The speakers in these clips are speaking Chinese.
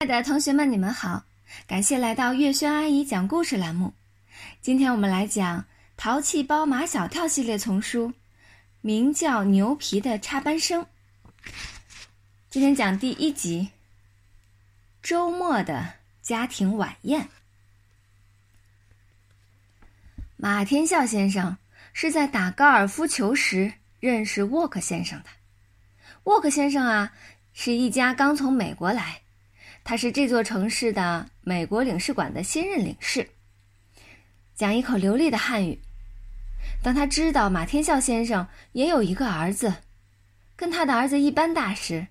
亲爱的同学们，你们好！感谢来到月轩阿姨讲故事栏目。今天我们来讲《淘气包马小跳》系列丛书，名叫《牛皮的插班生》。今天讲第一集：周末的家庭晚宴。马天笑先生是在打高尔夫球时认识沃克先生的。沃克先生啊，是一家刚从美国来。他是这座城市的美国领事馆的新任领事，讲一口流利的汉语。当他知道马天笑先生也有一个儿子，跟他的儿子一般大时，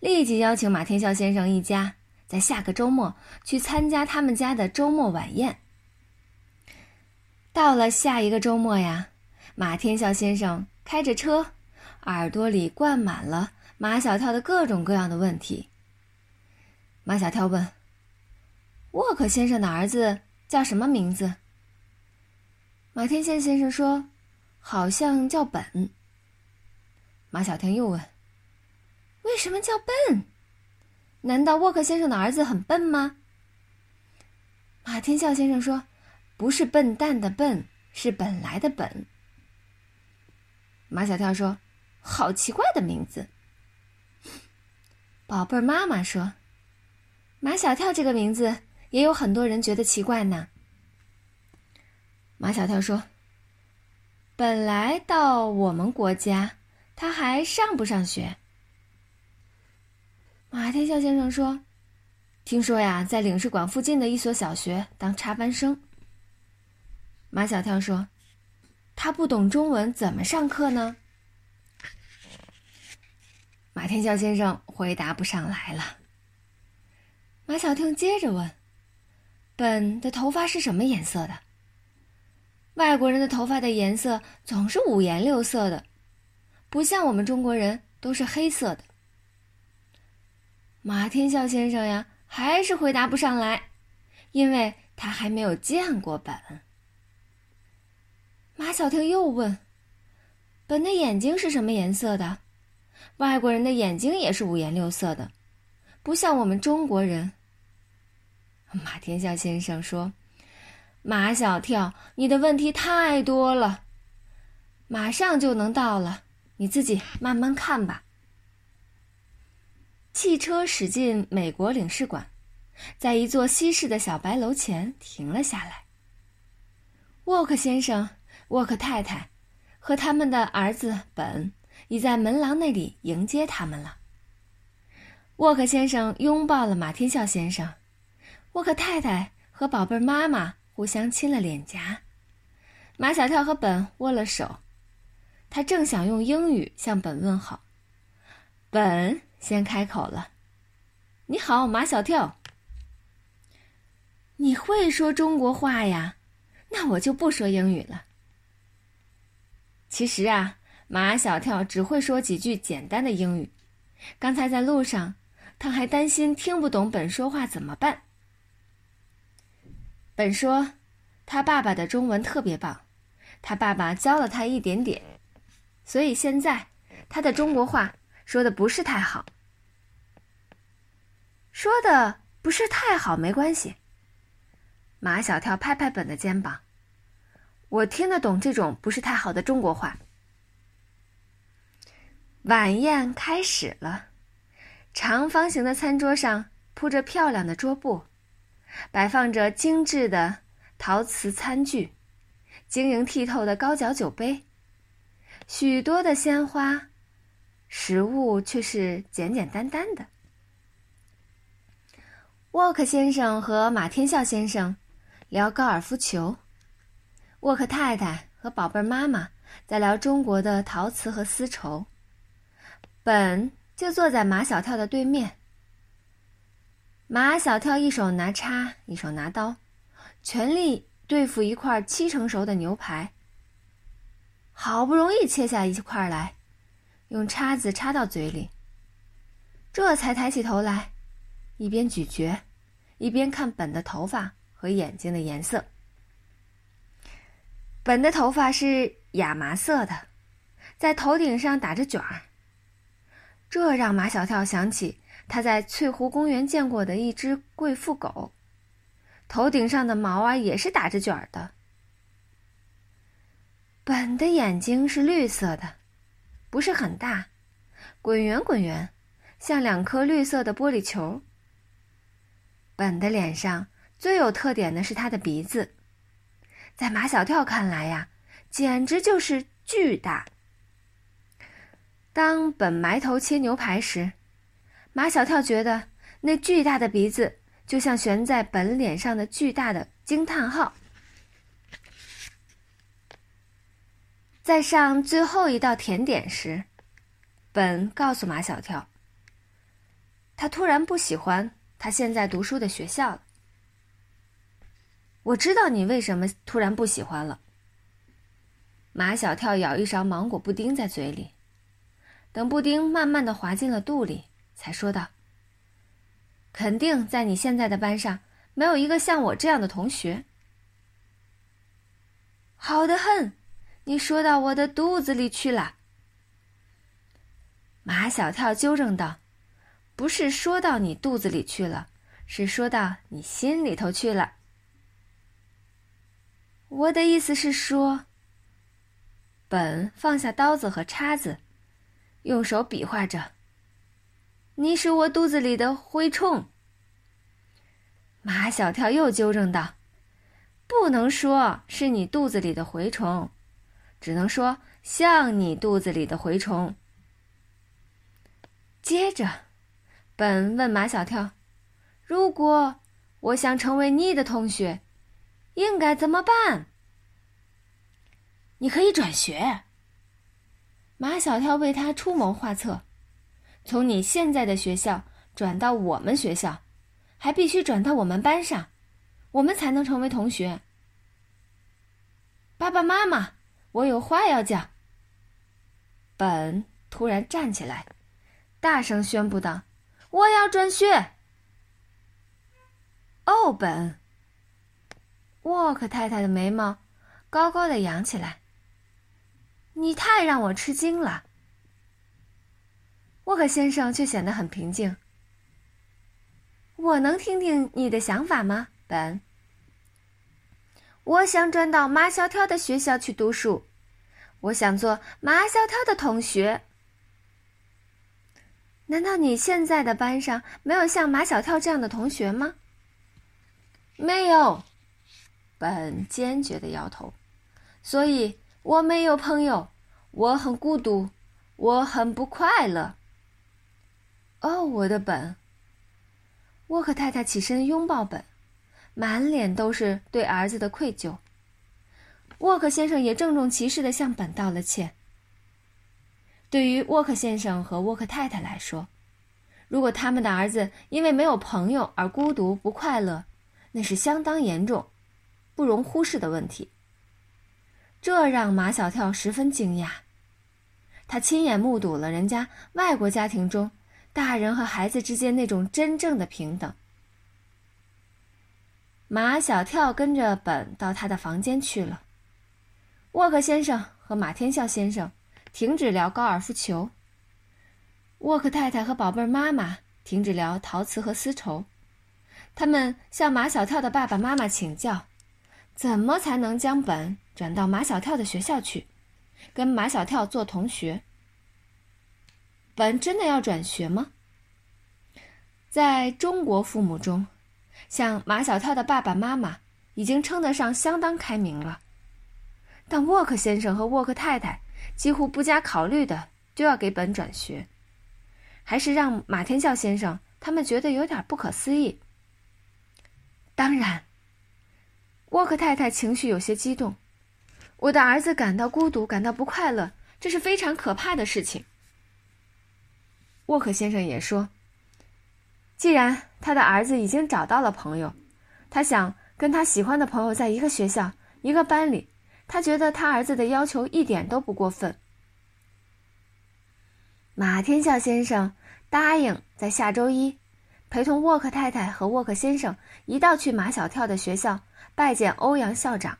立即邀请马天笑先生一家在下个周末去参加他们家的周末晚宴。到了下一个周末呀，马天笑先生开着车，耳朵里灌满了马小跳的各种各样的问题。马小跳问：“沃克先生的儿子叫什么名字？”马天笑先生说：“好像叫本。”马小跳又问：“为什么叫笨？难道沃克先生的儿子很笨吗？”马天笑先生说：“不是笨蛋的笨，是本来的本。”马小跳说：“好奇怪的名字。”宝贝儿妈妈说。马小跳这个名字也有很多人觉得奇怪呢。马小跳说：“本来到我们国家，他还上不上学？”马天笑先生说：“听说呀，在领事馆附近的一所小学当插班生。”马小跳说：“他不懂中文，怎么上课呢？”马天笑先生回答不上来了。马小跳接着问：“本的头发是什么颜色的？”外国人的头发的颜色总是五颜六色的，不像我们中国人都是黑色的。马天笑先生呀，还是回答不上来，因为他还没有见过本。马小跳又问：“本的眼睛是什么颜色的？”外国人的眼睛也是五颜六色的。不像我们中国人。马天笑先生说：“马小跳，你的问题太多了，马上就能到了，你自己慢慢看吧。”汽车驶进美国领事馆，在一座西式的小白楼前停了下来。沃克先生、沃克太太和他们的儿子本已在门廊那里迎接他们了。沃克先生拥抱了马天笑先生，沃克太太和宝贝妈妈互相亲了脸颊，马小跳和本握了手。他正想用英语向本问好，本先开口了：“你好，马小跳。你会说中国话呀？那我就不说英语了。”其实啊，马小跳只会说几句简单的英语。刚才在路上。他还担心听不懂本说话怎么办。本说，他爸爸的中文特别棒，他爸爸教了他一点点，所以现在他的中国话说的不是太好。说的不是太好没关系。马小跳拍拍本的肩膀，我听得懂这种不是太好的中国话。晚宴开始了。长方形的餐桌上铺着漂亮的桌布，摆放着精致的陶瓷餐具，晶莹剔透的高脚酒杯，许多的鲜花，食物却是简简单单的。沃克先生和马天笑先生聊高尔夫球，沃克太太和宝贝妈妈在聊中国的陶瓷和丝绸，本。就坐在马小跳的对面。马小跳一手拿叉，一手拿刀，全力对付一块七成熟的牛排。好不容易切下一块来，用叉子插到嘴里，这才抬起头来，一边咀嚼，一边看本的头发和眼睛的颜色。本的头发是亚麻色的，在头顶上打着卷儿。这让马小跳想起他在翠湖公园见过的一只贵妇狗，头顶上的毛啊也是打着卷儿的。本的眼睛是绿色的，不是很大，滚圆滚圆，像两颗绿色的玻璃球。本的脸上最有特点的是他的鼻子，在马小跳看来呀，简直就是巨大。当本埋头切牛排时，马小跳觉得那巨大的鼻子就像悬在本脸上的巨大的惊叹号。在上最后一道甜点时，本告诉马小跳，他突然不喜欢他现在读书的学校了。我知道你为什么突然不喜欢了。马小跳咬一勺芒果布丁在嘴里，等布丁慢慢的滑进了肚里。才说道：“肯定在你现在的班上没有一个像我这样的同学。”好的很，你说到我的肚子里去了。马小跳纠正道：“不是说到你肚子里去了，是说到你心里头去了。”我的意思是说，本放下刀子和叉子，用手比划着。你是我肚子里的蛔虫。马小跳又纠正道：“不能说是你肚子里的蛔虫，只能说像你肚子里的蛔虫。”接着，本问马小跳：“如果我想成为你的同学，应该怎么办？”你可以转学。马小跳为他出谋划策。从你现在的学校转到我们学校，还必须转到我们班上，我们才能成为同学。爸爸妈妈，我有话要讲。本突然站起来，大声宣布道：“我要转学。”哦，本。沃克太太的眉毛高高的扬起来。你太让我吃惊了。沃克先生却显得很平静。我能听听你的想法吗，本？我想转到马小跳的学校去读书，我想做马小跳的同学。难道你现在的班上没有像马小跳这样的同学吗？没有，本坚决的摇头。所以我没有朋友，我很孤独，我很不快乐。哦，我的本。沃克太太起身拥抱本，满脸都是对儿子的愧疚。沃克先生也郑重其事的向本道了歉。对于沃克先生和沃克太太来说，如果他们的儿子因为没有朋友而孤独不快乐，那是相当严重、不容忽视的问题。这让马小跳十分惊讶，他亲眼目睹了人家外国家庭中。大人和孩子之间那种真正的平等。马小跳跟着本到他的房间去了。沃克先生和马天笑先生停止聊高尔夫球。沃克太太和宝贝妈妈停止聊陶瓷和丝绸。他们向马小跳的爸爸妈妈请教，怎么才能将本转到马小跳的学校去，跟马小跳做同学。本真的要转学吗？在中国父母中，像马小跳的爸爸妈妈已经称得上相当开明了，但沃克先生和沃克太太几乎不加考虑的就要给本转学，还是让马天笑先生他们觉得有点不可思议。当然，沃克太太情绪有些激动，我的儿子感到孤独，感到不快乐，这是非常可怕的事情。沃克先生也说：“既然他的儿子已经找到了朋友，他想跟他喜欢的朋友在一个学校、一个班里，他觉得他儿子的要求一点都不过分。”马天笑先生答应在下周一陪同沃克太太和沃克先生一道去马小跳的学校拜见欧阳校长。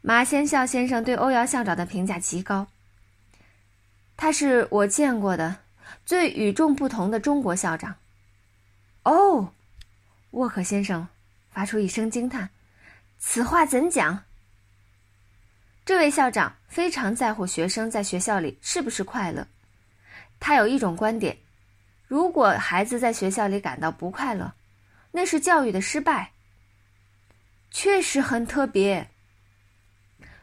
马先笑先生对欧阳校长的评价极高。他是我见过的最与众不同的中国校长。哦，沃克先生发出一声惊叹：“此话怎讲？”这位校长非常在乎学生在学校里是不是快乐。他有一种观点：如果孩子在学校里感到不快乐，那是教育的失败。确实很特别，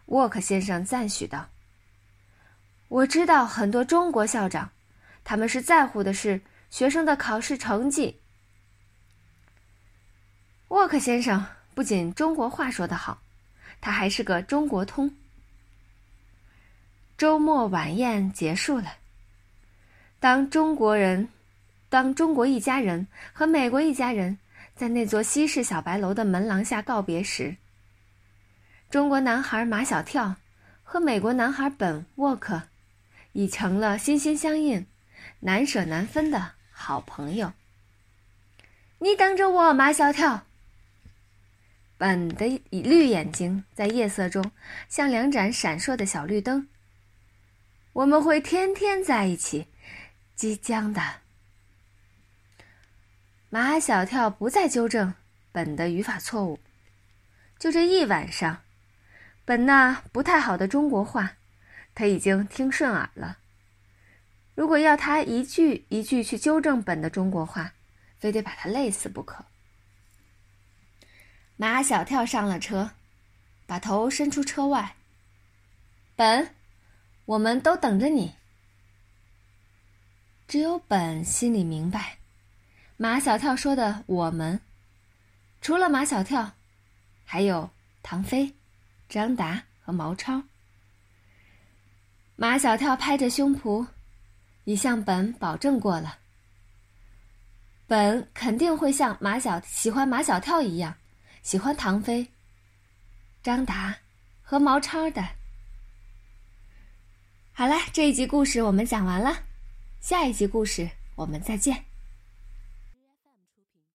沃克先生赞许道。我知道很多中国校长，他们是在乎的是学生的考试成绩。沃克先生不仅中国话说得好，他还是个中国通。周末晚宴结束了，当中国人，当中国一家人和美国一家人。在那座西式小白楼的门廊下告别时，中国男孩马小跳和美国男孩本沃克已成了心心相印、难舍难分的好朋友。你等着我，马小跳。本的绿眼睛在夜色中像两盏闪烁的小绿灯。我们会天天在一起，即将的。马小跳不再纠正本的语法错误。就这一晚上，本那不太好的中国话，他已经听顺耳了。如果要他一句一句去纠正本的中国话，非得把他累死不可。马小跳上了车，把头伸出车外。本，我们都等着你。只有本心里明白。马小跳说的“我们”，除了马小跳，还有唐飞、张达和毛超。马小跳拍着胸脯，已向本保证过了。本肯定会像马小喜欢马小跳一样，喜欢唐飞、张达和毛超的。好了，这一集故事我们讲完了，下一集故事我们再见。